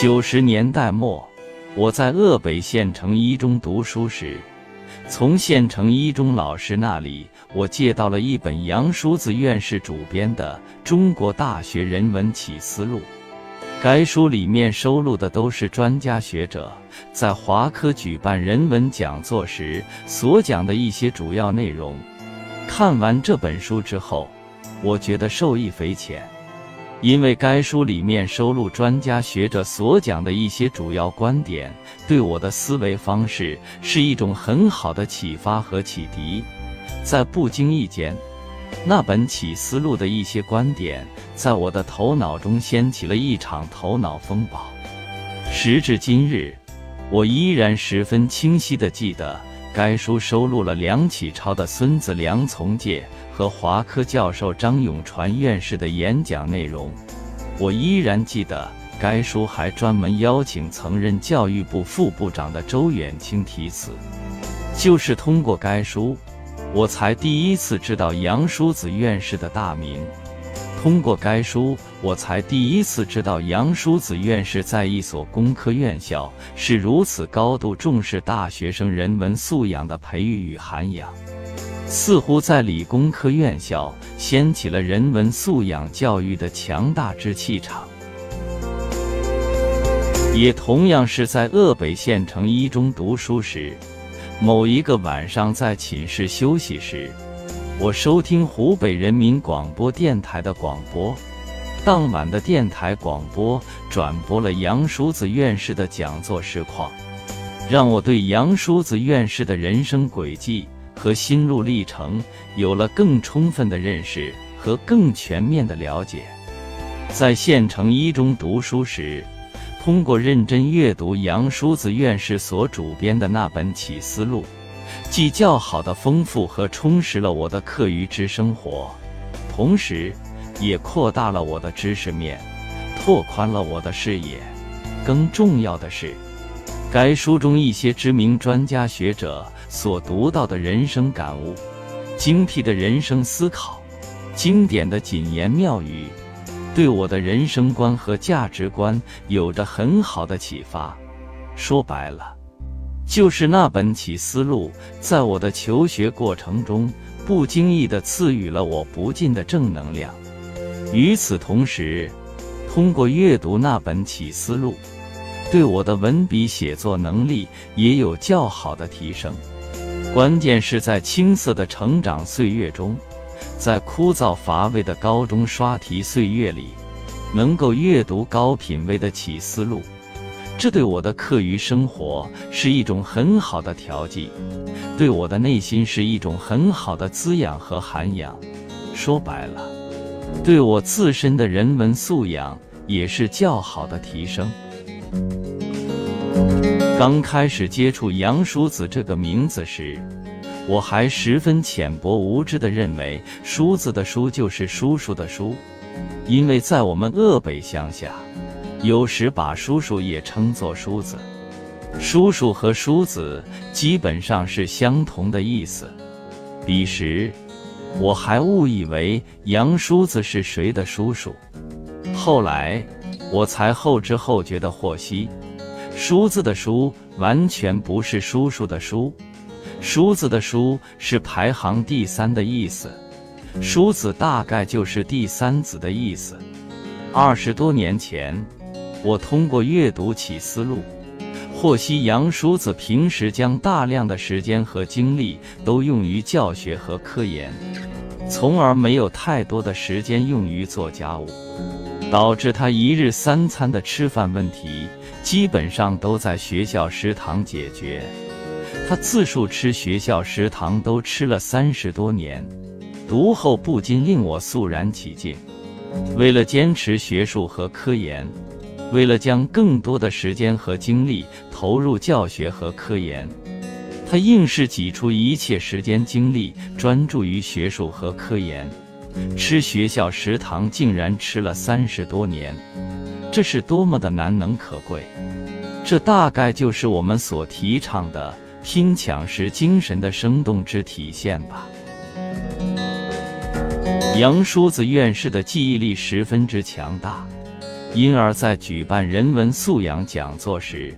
九十年代末，我在鄂北县城一中读书时，从县城一中老师那里，我借到了一本杨叔子院士主编的《中国大学人文启思录》。该书里面收录的都是专家学者在华科举办人文讲座时所讲的一些主要内容。看完这本书之后，我觉得受益匪浅。因为该书里面收录专家学者所讲的一些主要观点，对我的思维方式是一种很好的启发和启迪。在不经意间，那本启思录的一些观点在我的头脑中掀起了一场头脑风暴。时至今日，我依然十分清晰地记得，该书收录了梁启超的孙子梁从诫。和华科教授张永传院士的演讲内容，我依然记得。该书还专门邀请曾任教育部副部长的周远清题词。就是通过该书，我才第一次知道杨叔子院士的大名。通过该书，我才第一次知道杨叔子院士在一所工科院校是如此高度重视大学生人文素养的培育与涵养。似乎在理工科院校掀起了人文素养教育的强大之气场，也同样是在鄂北县城一中读书时，某一个晚上在寝室休息时，我收听湖北人民广播电台的广播，当晚的电台广播转播了杨叔子院士的讲座实况，让我对杨叔子院士的人生轨迹。和心路历程有了更充分的认识和更全面的了解。在县城一中读书时，通过认真阅读杨叔子院士所主编的那本启思录，既较好的丰富和充实了我的课余之生活，同时也扩大了我的知识面，拓宽了我的视野。更重要的是，该书中一些知名专家学者。所读到的人生感悟，精辟的人生思考，经典的谨言妙语，对我的人生观和价值观有着很好的启发。说白了，就是那本启思录，在我的求学过程中，不经意地赐予了我不尽的正能量。与此同时，通过阅读那本启思录，对我的文笔写作能力也有较好的提升。关键是在青涩的成长岁月中，在枯燥乏味的高中刷题岁月里，能够阅读高品位的启思路，这对我的课余生活是一种很好的调剂，对我的内心是一种很好的滋养和涵养。说白了，对我自身的人文素养也是较好的提升。刚开始接触杨叔子这个名字时，我还十分浅薄无知地认为“叔子”的“叔”就是叔叔的“叔”，因为在我们鄂北乡下，有时把叔叔也称作叔子。叔叔和叔子基本上是相同的意思。彼时，我还误以为杨叔子是谁的叔叔，后来我才后知后觉地获悉。叔字的“叔”完全不是叔叔的“叔”，叔字的“叔”是排行第三的意思，叔子大概就是第三子的意思。二十多年前，我通过阅读启思路，获悉杨叔子平时将大量的时间和精力都用于教学和科研，从而没有太多的时间用于做家务，导致他一日三餐的吃饭问题。基本上都在学校食堂解决。他自述吃学校食堂都吃了三十多年，读后不禁令我肃然起敬。为了坚持学术和科研，为了将更多的时间和精力投入教学和科研，他硬是挤出一切时间精力专注于学术和科研。吃学校食堂竟然吃了三十多年。这是多么的难能可贵！这大概就是我们所提倡的拼抢式精神的生动之体现吧。杨叔子院士的记忆力十分之强大，因而，在举办人文素养讲座时，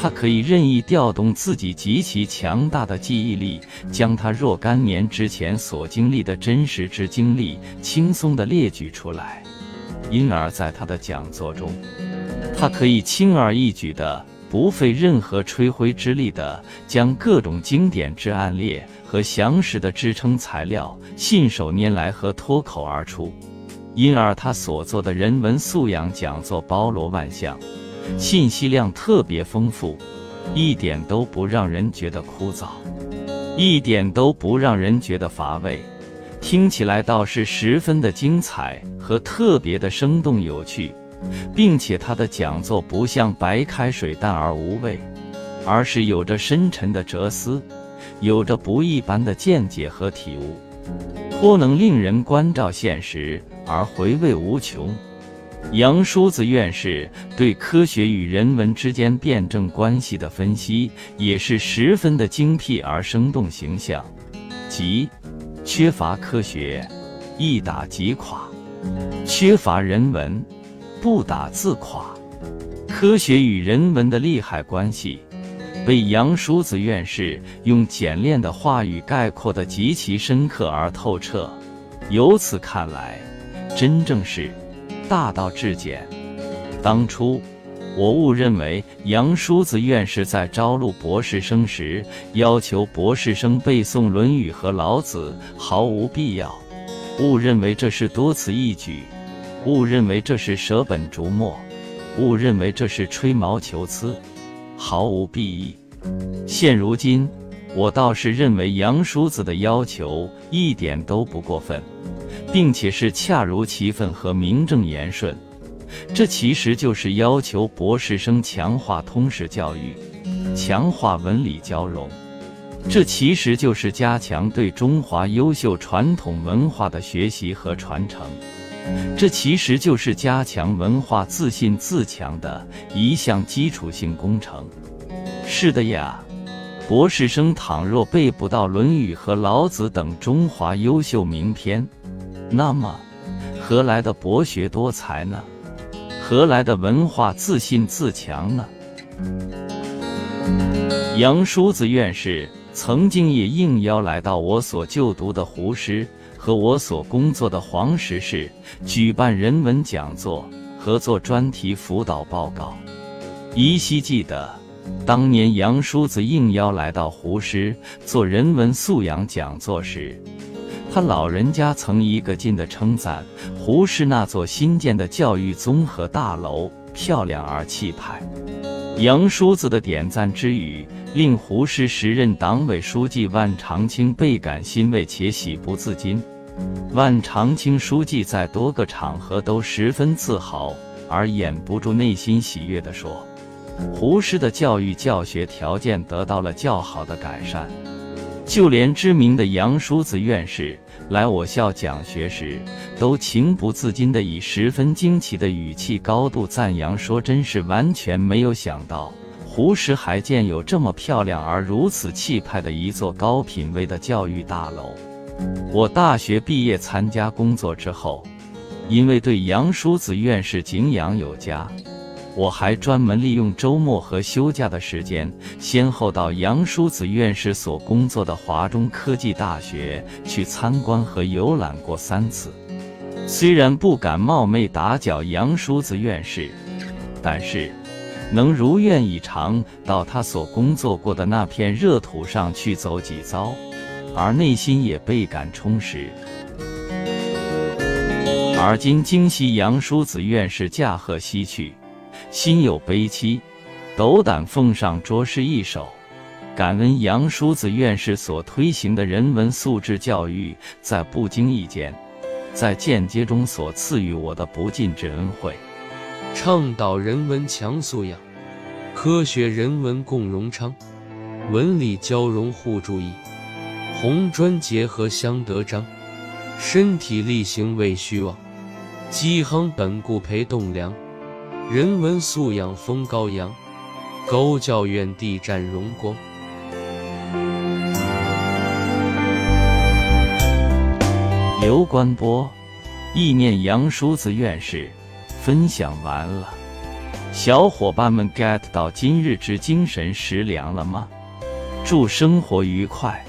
他可以任意调动自己极其强大的记忆力，将他若干年之前所经历的真实之经历轻松地列举出来。因而，在他的讲座中，他可以轻而易举的、不费任何吹灰之力的，将各种经典之案例和详实的支撑材料信手拈来和脱口而出。因而，他所做的人文素养讲座包罗万象，信息量特别丰富，一点都不让人觉得枯燥，一点都不让人觉得乏味，听起来倒是十分的精彩和特别的生动有趣，并且他的讲座不像白开水淡而无味，而是有着深沉的哲思，有着不一般的见解和体悟，颇能令人关照现实。而回味无穷。杨叔子院士对科学与人文之间辩证关系的分析也是十分的精辟而生动形象，即缺乏科学，一打即垮；缺乏人文，不打自垮。科学与人文的利害关系，被杨叔子院士用简练的话语概括得极其深刻而透彻。由此看来。真正是大道至简。当初我误认为杨叔子院士在招录博士生时，要求博士生背诵《论语》和老子毫无必要，误认为这是多此一举，误认为这是舍本逐末，误认为这是吹毛求疵，毫无裨益。现如今，我倒是认为杨叔子的要求一点都不过分。并且是恰如其分和名正言顺，这其实就是要求博士生强化通识教育，强化文理交融，这其实就是加强对中华优秀传统文化的学习和传承，这其实就是加强文化自信自强的一项基础性工程。是的呀，博士生倘若背不到《论语》和老子等中华优秀名篇，那么，何来的博学多才呢？何来的文化自信自强呢？杨叔子院士曾经也应邀来到我所就读的湖师和我所工作的黄石市，举办人文讲座，合作专题辅导报告。依稀记得，当年杨叔子应邀来到湖师做人文素养讲座时。他老人家曾一个劲地称赞胡适那座新建的教育综合大楼漂亮而气派。杨叔子的点赞之语，令胡适时任党委书记万长青倍感欣慰且喜不自禁。万长青书记在多个场合都十分自豪，而掩不住内心喜悦地说：“胡适的教育教学条件得到了较好的改善。”就连知名的杨叔子院士来我校讲学时，都情不自禁地以十分惊奇的语气高度赞扬说：“真是完全没有想到，胡适还建有这么漂亮而如此气派的一座高品位的教育大楼。”我大学毕业参加工作之后，因为对杨叔子院士敬仰有加。我还专门利用周末和休假的时间，先后到杨叔子院士所工作的华中科技大学去参观和游览过三次。虽然不敢冒昧打搅杨叔子院士，但是能如愿以偿到他所工作过的那片热土上去走几遭，而内心也倍感充实。而今今夕杨叔子院士驾鹤西去。心有悲戚，斗胆奉上拙诗一首，感恩杨叔子院士所推行的人文素质教育，在不经意间，在间接中所赐予我的不尽之恩惠。倡导人文强素养，科学人文共荣昌，文理交融互助益，红砖结合相得彰，身体力行为虚妄，积亨本固培栋梁。人文素养风高扬，高教远地展荣光。刘关波，意念杨叔子院士，分享完了，小伙伴们 get 到今日之精神食粮了吗？祝生活愉快！